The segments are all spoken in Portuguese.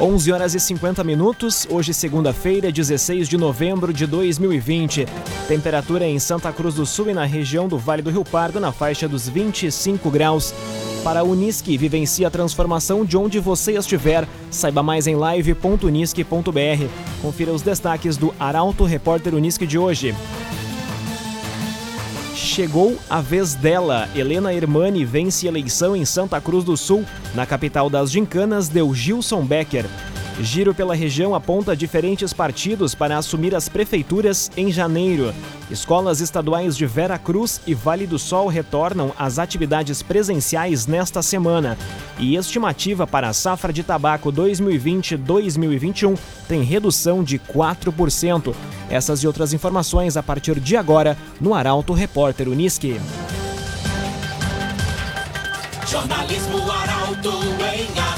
11 horas e 50 minutos, hoje segunda-feira, 16 de novembro de 2020. Temperatura em Santa Cruz do Sul e na região do Vale do Rio Pardo na faixa dos 25 graus. Para a Unisque, vivencie a transformação de onde você estiver. Saiba mais em live.unisque.br. Confira os destaques do Arauto Repórter Unisque de hoje. Chegou a vez dela. Helena Hermani vence eleição em Santa Cruz do Sul. Na capital das gincanas, deu Gilson Becker. Giro pela região aponta diferentes partidos para assumir as prefeituras em janeiro. Escolas estaduais de Vera Cruz e Vale do Sol retornam às atividades presenciais nesta semana. E estimativa para a safra de tabaco 2020-2021 tem redução de 4%. Essas e outras informações a partir de agora no Arauto Repórter Uniski. Jornalismo Arauto em ação.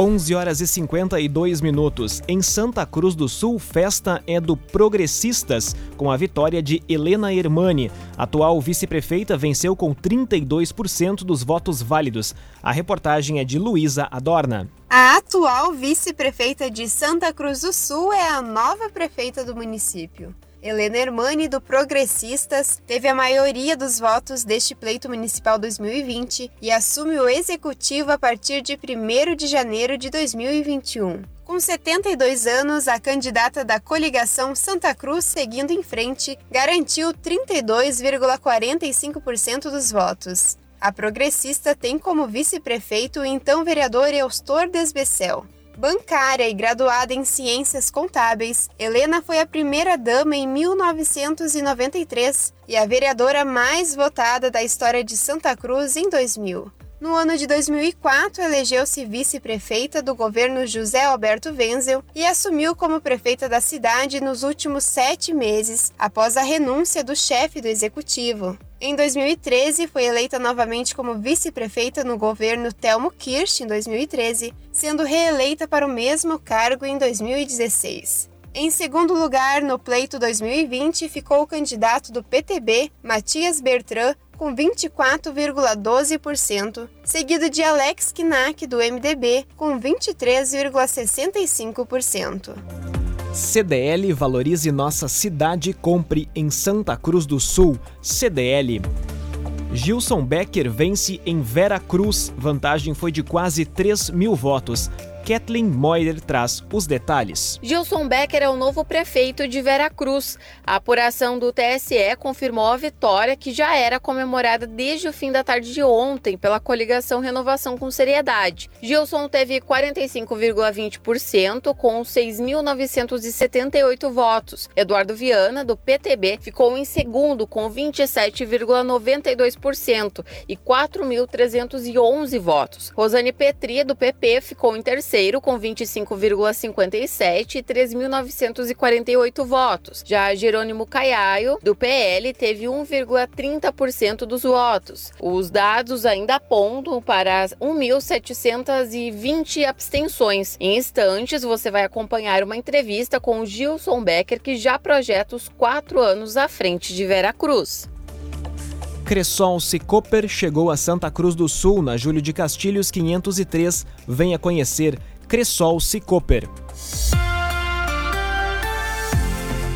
11 horas e 52 minutos. Em Santa Cruz do Sul, festa é do Progressistas, com a vitória de Helena Hermani. Atual vice-prefeita venceu com 32% dos votos válidos. A reportagem é de Luísa Adorna. A atual vice-prefeita de Santa Cruz do Sul é a nova prefeita do município. Helena Hermani, do Progressistas, teve a maioria dos votos deste pleito municipal 2020 e assume o executivo a partir de 1 de janeiro de 2021. Com 72 anos, a candidata da coligação Santa Cruz seguindo em frente garantiu 32,45% dos votos. A progressista tem como vice-prefeito o então vereador Eustor Desbecel. Bancária e graduada em Ciências Contábeis, Helena foi a primeira dama em 1993 e a vereadora mais votada da história de Santa Cruz em 2000. No ano de 2004, elegeu-se vice-prefeita do governo José Alberto Wenzel e assumiu como prefeita da cidade nos últimos sete meses, após a renúncia do chefe do executivo. Em 2013, foi eleita novamente como vice-prefeita no governo Telmo Kirsch em 2013, sendo reeleita para o mesmo cargo em 2016. Em segundo lugar, no pleito 2020, ficou o candidato do PTB, Matias Bertrand, com 24,12%, seguido de Alex Knack, do MDB, com 23,65%. CDL valorize nossa cidade compre em Santa Cruz do Sul. CDL. Gilson Becker vence em Vera Cruz. Vantagem foi de quase 3 mil votos. Kathleen Moyer traz os detalhes. Gilson Becker é o novo prefeito de Veracruz. A apuração do TSE confirmou a vitória que já era comemorada desde o fim da tarde de ontem pela coligação Renovação com Seriedade. Gilson teve 45,20% com 6.978 votos. Eduardo Viana, do PTB, ficou em segundo com 27,92% e 4.311 votos. Rosane Petri, do PP, ficou em terceiro terceiro com 25,57 e 3.948 votos. Já Jerônimo Caiaio, do PL, teve 1,30% dos votos. Os dados ainda apontam para 1.720 abstenções. Em instantes, você vai acompanhar uma entrevista com o Gilson Becker, que já projeta os quatro anos à frente de Vera Cruz. Cressol Cicoper chegou a Santa Cruz do Sul na Júlio de Castilhos 503. Venha conhecer Cressol Cicoper.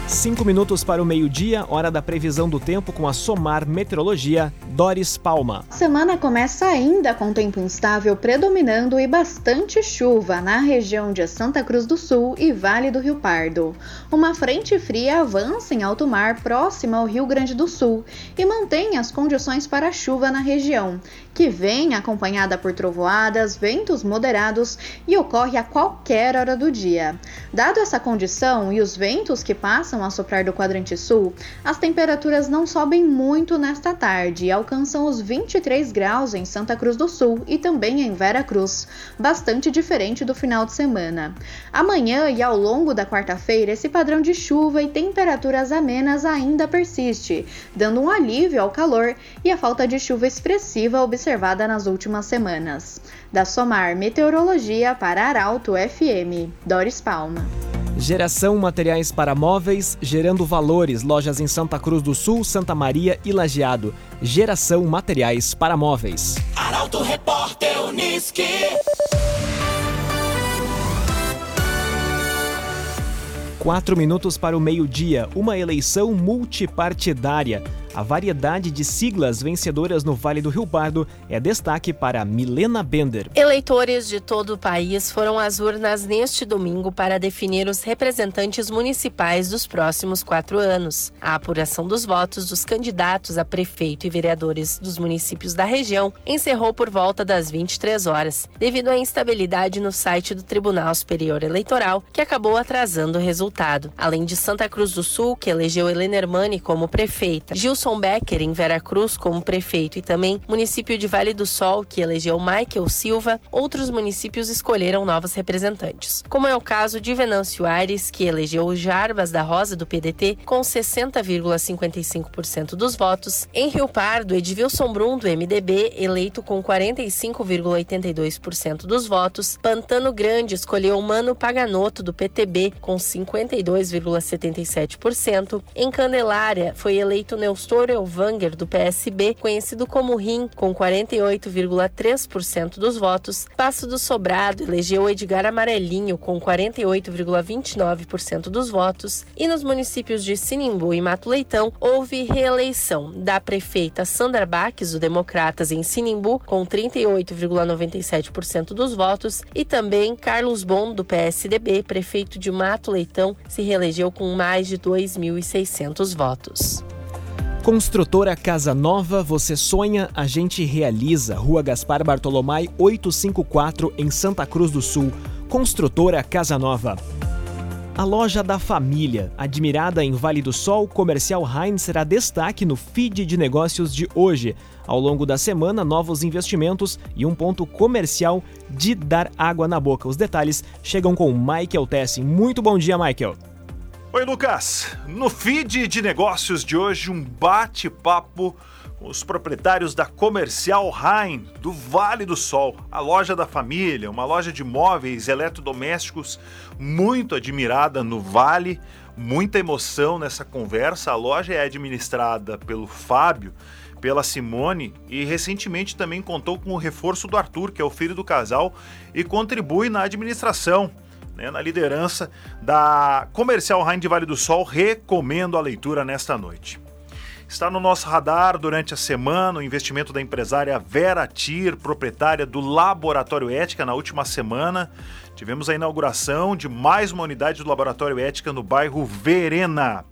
Cinco minutos para o meio-dia, hora da previsão do tempo com a Somar Meteorologia, Doris Palma. A semana começa ainda com tempo instável predominando e bastante chuva na região de Santa Cruz do Sul e Vale do Rio Pardo. Uma frente fria avança em alto mar próxima ao Rio Grande do Sul e mantém as condições para chuva na região, que vem acompanhada por trovoadas, ventos moderados e ocorre a qualquer hora do dia. Dado essa condição e os ventos que passam a soprar do quadrante sul, as temperaturas não sobem muito nesta tarde e alcançam os 23 graus em Santa Cruz do Sul e também em Vera Cruz, bastante diferente do final de semana. Amanhã e ao longo da quarta-feira, esse padrão de chuva e temperaturas amenas ainda persiste, dando um alívio ao calor e a falta de chuva expressiva observada nas últimas semanas. Da Somar Meteorologia para Arauto FM, Doris Palma. Geração Materiais para Móveis, gerando valores. Lojas em Santa Cruz do Sul, Santa Maria e Lajeado. Geração Materiais para Móveis. Arauto Repórter Uniski. Quatro minutos para o meio-dia, uma eleição multipartidária. A variedade de siglas vencedoras no Vale do Rio Pardo é destaque para Milena Bender. Eleitores de todo o país foram às urnas neste domingo para definir os representantes municipais dos próximos quatro anos. A apuração dos votos dos candidatos a prefeito e vereadores dos municípios da região encerrou por volta das 23 horas, devido à instabilidade no site do Tribunal Superior Eleitoral, que acabou atrasando o resultado. Além de Santa Cruz do Sul, que elegeu Helena Hermani como prefeita, Gilson Wilson Becker, em Veracruz, como prefeito, e também município de Vale do Sol, que elegeu Michael Silva, outros municípios escolheram novos representantes. Como é o caso de Venâncio Aires, que elegeu Jarbas da Rosa, do PDT, com 60,55% dos votos. Em Rio Pardo, Edvilson Brum, do MDB, eleito com 45,82% dos votos. Pantano Grande escolheu Mano Paganoto, do PTB, com 52,77%. Em Candelária, foi eleito Neustor Nestor Elvanger, do PSB, conhecido como RIM, com 48,3% dos votos. Passo do Sobrado elegeu Edgar Amarelinho, com 48,29% dos votos. E nos municípios de Sinimbu e Mato Leitão, houve reeleição da prefeita Sandra Baques, do Democratas, em Sinimbu, com 38,97% dos votos. E também Carlos Bom, do PSDB, prefeito de Mato Leitão, se reelegeu com mais de 2.600 votos. Construtora Casa Nova, você sonha, a gente realiza. Rua Gaspar Bartolomai 854 em Santa Cruz do Sul. Construtora Casa Nova. A loja da família, admirada em Vale do Sol, Comercial Heinz será destaque no feed de negócios de hoje. Ao longo da semana, novos investimentos e um ponto comercial de dar água na boca. Os detalhes chegam com Michael Tessin. Muito bom dia, Michael. Oi, Lucas. No feed de negócios de hoje, um bate-papo com os proprietários da Comercial Rain, do Vale do Sol, a loja da família, uma loja de móveis eletrodomésticos muito admirada no Vale. Muita emoção nessa conversa. A loja é administrada pelo Fábio, pela Simone e recentemente também contou com o reforço do Arthur, que é o filho do casal, e contribui na administração né, na liderança da Comercial de Vale do Sol, recomendo a leitura nesta noite. Está no nosso radar durante a semana o investimento da empresária Vera Tir, proprietária do Laboratório Ética, na última semana. Tivemos a inauguração de mais uma unidade do Laboratório Ética no bairro Verena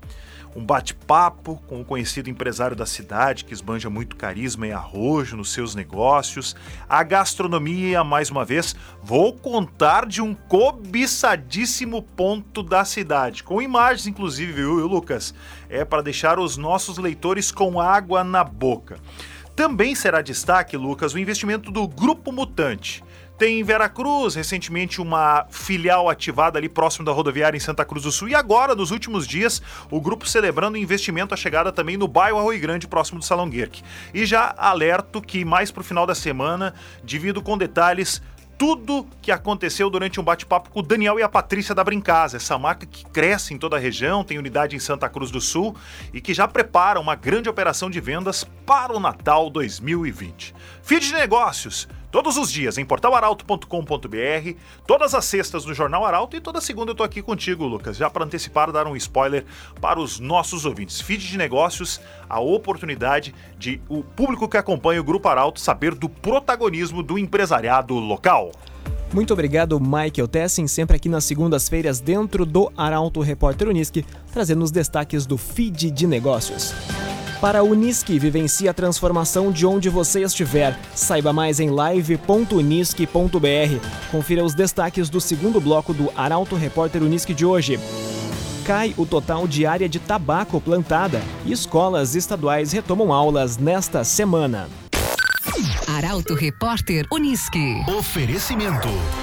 um bate-papo com o conhecido empresário da cidade que esbanja muito carisma e arrojo nos seus negócios, a gastronomia, mais uma vez, vou contar de um cobiçadíssimo ponto da cidade, com imagens inclusive, viu, Lucas? É para deixar os nossos leitores com água na boca. Também será destaque, Lucas, o investimento do Grupo Mutante tem em Veracruz, recentemente uma filial ativada ali próximo da rodoviária em Santa Cruz do Sul. E agora, nos últimos dias, o grupo celebrando investimento, a chegada também no bairro Arroio Grande, próximo do Salão Guerque. E já alerto que mais para o final da semana, divido com detalhes tudo que aconteceu durante um bate-papo com o Daniel e a Patrícia da Brincasa, essa marca que cresce em toda a região, tem unidade em Santa Cruz do Sul e que já prepara uma grande operação de vendas para o Natal 2020. Feed de negócios Todos os dias em portalaralto.com.br, todas as sextas no Jornal Arauto e toda segunda eu tô aqui contigo, Lucas, já para antecipar dar um spoiler para os nossos ouvintes. Feed de negócios, a oportunidade de o público que acompanha o Grupo Arauto saber do protagonismo do empresariado local. Muito obrigado, Michael Tessin, sempre aqui nas segundas-feiras dentro do Arauto Repórter Unisque, trazendo os destaques do feed de negócios. Para a Unisque, vivencie a transformação de onde você estiver. Saiba mais em live.unisque.br. Confira os destaques do segundo bloco do Arauto Repórter Unisque de hoje. Cai o total de área de tabaco plantada e escolas estaduais retomam aulas nesta semana. Arauto Repórter Unisque. Oferecimento.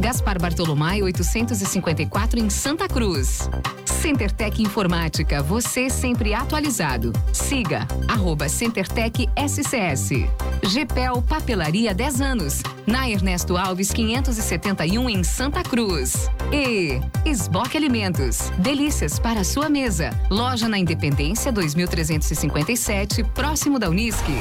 Gaspar Bartolomai 854 em Santa Cruz. CenterTech Informática, você sempre atualizado. Siga arroba CenterTech SCS. GPEL Papelaria 10 anos. Na Ernesto Alves 571 em Santa Cruz. E Esboque Alimentos. Delícias para sua mesa. Loja na Independência 2357, próximo da Unisque.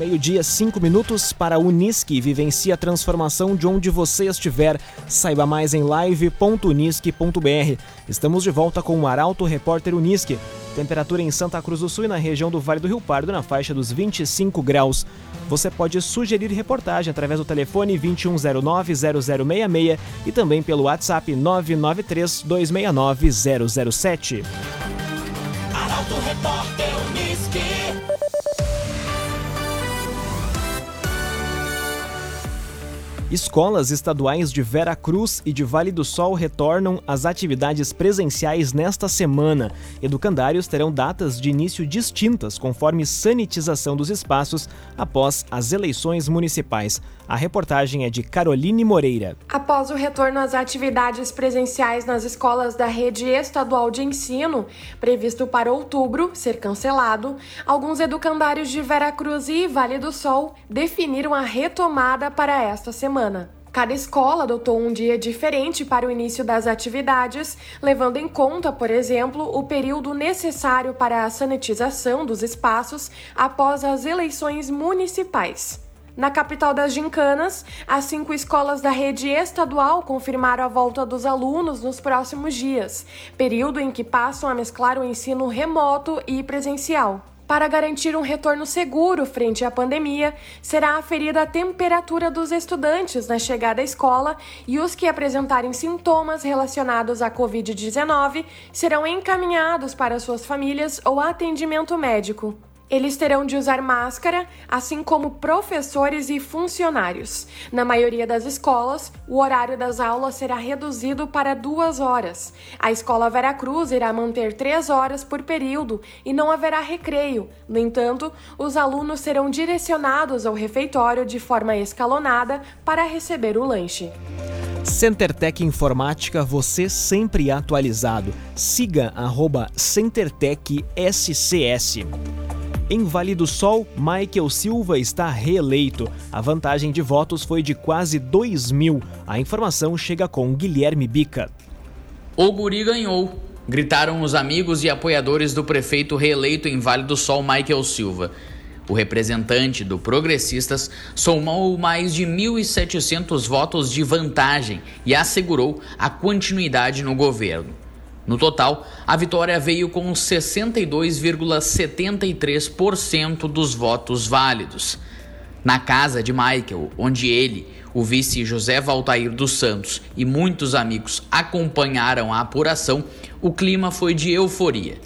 Meio-dia, cinco minutos para a Unisque. Vivencie a transformação de onde você estiver. Saiba mais em live.unisque.br. Estamos de volta com o Arauto Repórter Unisque. Temperatura em Santa Cruz do Sul e na região do Vale do Rio Pardo na faixa dos 25 graus. Você pode sugerir reportagem através do telefone 2109-0066 e também pelo WhatsApp 993-269-007. Arauto Repórter Unisque. Escolas estaduais de Vera Cruz e de Vale do Sol retornam às atividades presenciais nesta semana. Educandários terão datas de início distintas conforme sanitização dos espaços após as eleições municipais. A reportagem é de Caroline Moreira. Após o retorno às atividades presenciais nas escolas da rede estadual de ensino, previsto para outubro ser cancelado, alguns educandários de Vera Cruz e Vale do Sol definiram a retomada para esta semana. Cada escola adotou um dia diferente para o início das atividades, levando em conta, por exemplo, o período necessário para a sanitização dos espaços após as eleições municipais. Na capital das gincanas, as cinco escolas da rede estadual confirmaram a volta dos alunos nos próximos dias, período em que passam a mesclar o ensino remoto e presencial. Para garantir um retorno seguro frente à pandemia, será aferida a temperatura dos estudantes na chegada à escola e os que apresentarem sintomas relacionados à Covid-19 serão encaminhados para suas famílias ou atendimento médico. Eles terão de usar máscara, assim como professores e funcionários. Na maioria das escolas, o horário das aulas será reduzido para duas horas. A escola Veracruz irá manter três horas por período e não haverá recreio. No entanto, os alunos serão direcionados ao refeitório de forma escalonada para receber o lanche. CenterTech Informática, você sempre atualizado. Siga arroba CenterTech SCS. Em Vale do Sol, Michael Silva está reeleito. A vantagem de votos foi de quase 2 mil. A informação chega com Guilherme Bica. O Guri ganhou. Gritaram os amigos e apoiadores do prefeito reeleito em Vale do Sol, Michael Silva. O representante do Progressistas somou mais de 1.700 votos de vantagem e assegurou a continuidade no governo. No total, a vitória veio com 62,73% dos votos válidos. Na casa de Michael, onde ele, o vice José Valtair dos Santos e muitos amigos acompanharam a apuração, o clima foi de euforia.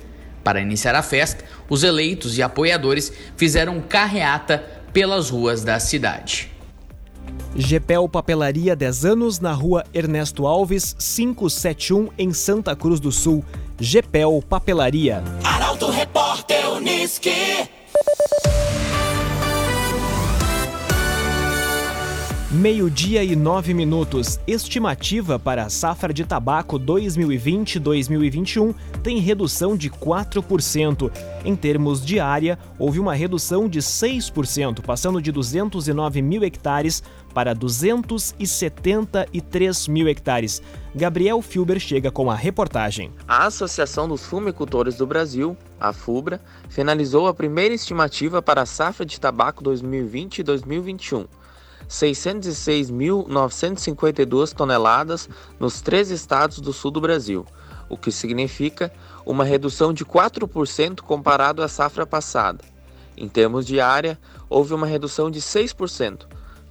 Para iniciar a festa, os eleitos e apoiadores fizeram carreata pelas ruas da cidade. Gepel Papelaria 10 anos na rua Ernesto Alves, 571 em Santa Cruz do Sul. Gepel Papelaria. Arauto Repórter Unisque. Meio-dia e nove minutos. Estimativa para a safra de tabaco 2020-2021 tem redução de 4%. Em termos de área, houve uma redução de 6%, passando de 209 mil hectares para 273 mil hectares. Gabriel Filber chega com a reportagem. A Associação dos Fumicultores do Brasil, a FUBRA, finalizou a primeira estimativa para a safra de tabaco 2020 2021 606.952 toneladas nos três estados do sul do Brasil, o que significa uma redução de 4% comparado à safra passada. Em termos de área, houve uma redução de 6%,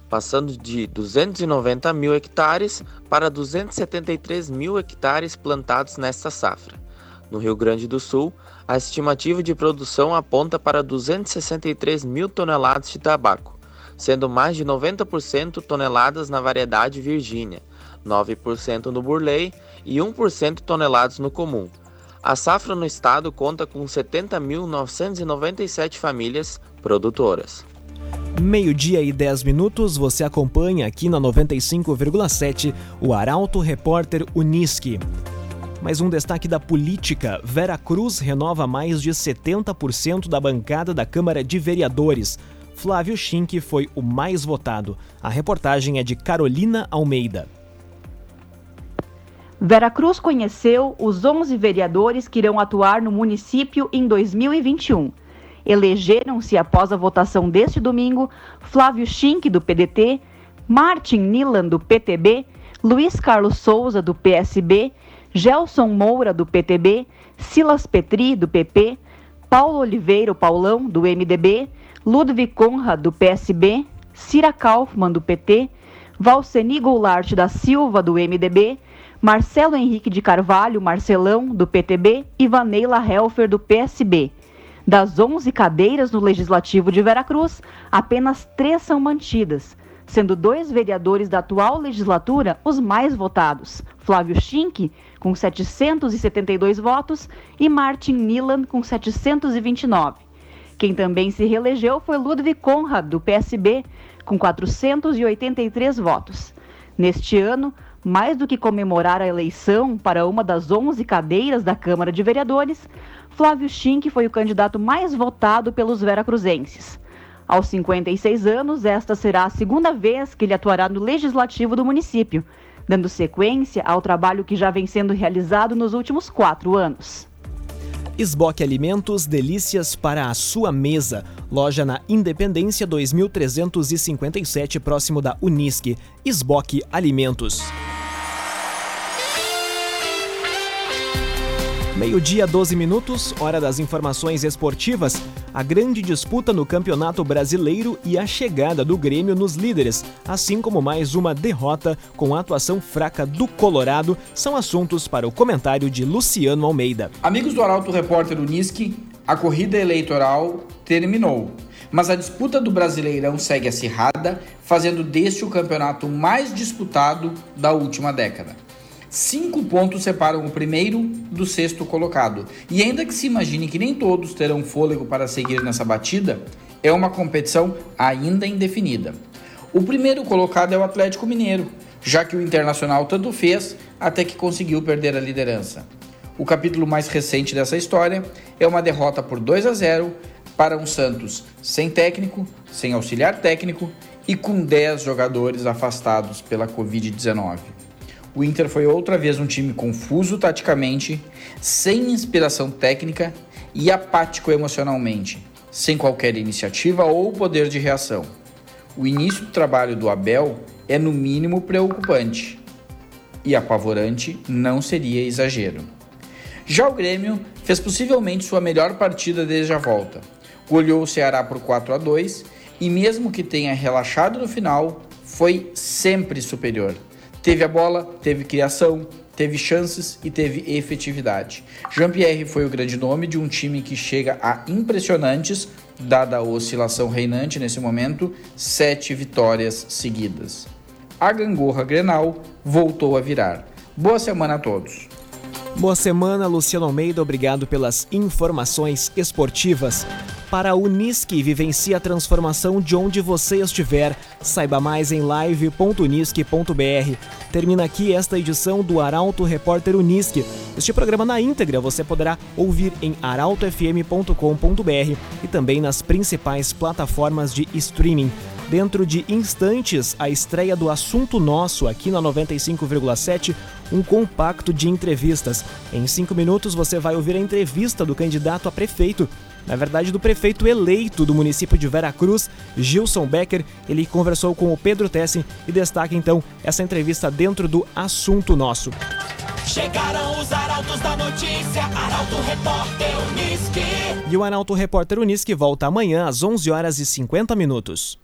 passando de 290 mil hectares para 273 mil hectares plantados nesta safra. No Rio Grande do Sul, a estimativa de produção aponta para 263 mil toneladas de tabaco, sendo mais de 90% toneladas na variedade Virgínia, 9% no Burley e 1% toneladas no comum. A safra no estado conta com 70.997 famílias produtoras. Meio-dia e 10 minutos, você acompanha aqui na 95,7 o Arauto Repórter Uniski. Mais um destaque da política: Vera Cruz renova mais de 70% da bancada da Câmara de Vereadores. Flávio Schink foi o mais votado. A reportagem é de Carolina Almeida. Veracruz conheceu os 11 vereadores que irão atuar no município em 2021. Elegeram-se após a votação deste domingo Flávio Schink, do PDT, Martin Nilan, do PTB, Luiz Carlos Souza, do PSB, Gelson Moura, do PTB, Silas Petri, do PP, Paulo Oliveira, Paulão, do MDB, Ludwig Conrad, do PSB, Cira Kaufmann, do PT, Valceni Goulart da Silva, do MDB, Marcelo Henrique de Carvalho, Marcelão, do PTB, e Vaneila Helfer, do PSB. Das 11 cadeiras no Legislativo de Veracruz, apenas três são mantidas, sendo dois vereadores da atual legislatura os mais votados: Flávio Schink, com 772 votos, e Martin Nilan, com 729. Quem também se reelegeu foi Ludwig Conrad, do PSB, com 483 votos. Neste ano, mais do que comemorar a eleição para uma das 11 cadeiras da Câmara de Vereadores, Flávio Schink foi o candidato mais votado pelos veracruzenses. Aos 56 anos, esta será a segunda vez que ele atuará no legislativo do município, dando sequência ao trabalho que já vem sendo realizado nos últimos quatro anos. Esboque Alimentos, delícias para a sua mesa. Loja na Independência 2357, próximo da Unisque. Esboque Alimentos. Meio-dia, 12 minutos, hora das informações esportivas. A grande disputa no Campeonato Brasileiro e a chegada do Grêmio nos líderes, assim como mais uma derrota com a atuação fraca do Colorado, são assuntos para o comentário de Luciano Almeida. Amigos do Arauto Repórter Uniski, a corrida eleitoral terminou. Mas a disputa do Brasileirão segue acirrada, fazendo deste o campeonato mais disputado da última década. Cinco pontos separam o primeiro do sexto colocado. E ainda que se imagine que nem todos terão fôlego para seguir nessa batida, é uma competição ainda indefinida. O primeiro colocado é o Atlético Mineiro, já que o Internacional tanto fez até que conseguiu perder a liderança. O capítulo mais recente dessa história é uma derrota por 2 a 0 para um Santos sem técnico, sem auxiliar técnico e com 10 jogadores afastados pela Covid-19 o Inter foi outra vez um time confuso taticamente, sem inspiração técnica e apático emocionalmente, sem qualquer iniciativa ou poder de reação. O início do trabalho do Abel é no mínimo preocupante e apavorante não seria exagero. Já o Grêmio fez possivelmente sua melhor partida desde a volta. Goleou o Ceará por 4 a 2 e mesmo que tenha relaxado no final, foi sempre superior Teve a bola, teve criação, teve chances e teve efetividade. Jean-Pierre foi o grande nome de um time que chega a impressionantes, dada a oscilação reinante nesse momento, sete vitórias seguidas. A gangorra Grenal voltou a virar. Boa semana a todos. Boa semana, Luciano Almeida. Obrigado pelas informações esportivas. Para a Unisque, vivencie a transformação de onde você estiver. Saiba mais em live.unisque.br. Termina aqui esta edição do Arauto Repórter Unisque. Este programa na íntegra você poderá ouvir em arautofm.com.br e também nas principais plataformas de streaming. Dentro de instantes, a estreia do Assunto Nosso aqui na 95,7, um compacto de entrevistas. Em cinco minutos você vai ouvir a entrevista do candidato a prefeito na verdade do prefeito eleito do município de Veracruz, Gilson Becker. Ele conversou com o Pedro Tessin e destaca então essa entrevista dentro do assunto nosso. Chegaram os arautos da notícia, Arauto Repórter Uniski. E o Arauto Repórter Uniski volta amanhã às 11 horas e 50 minutos.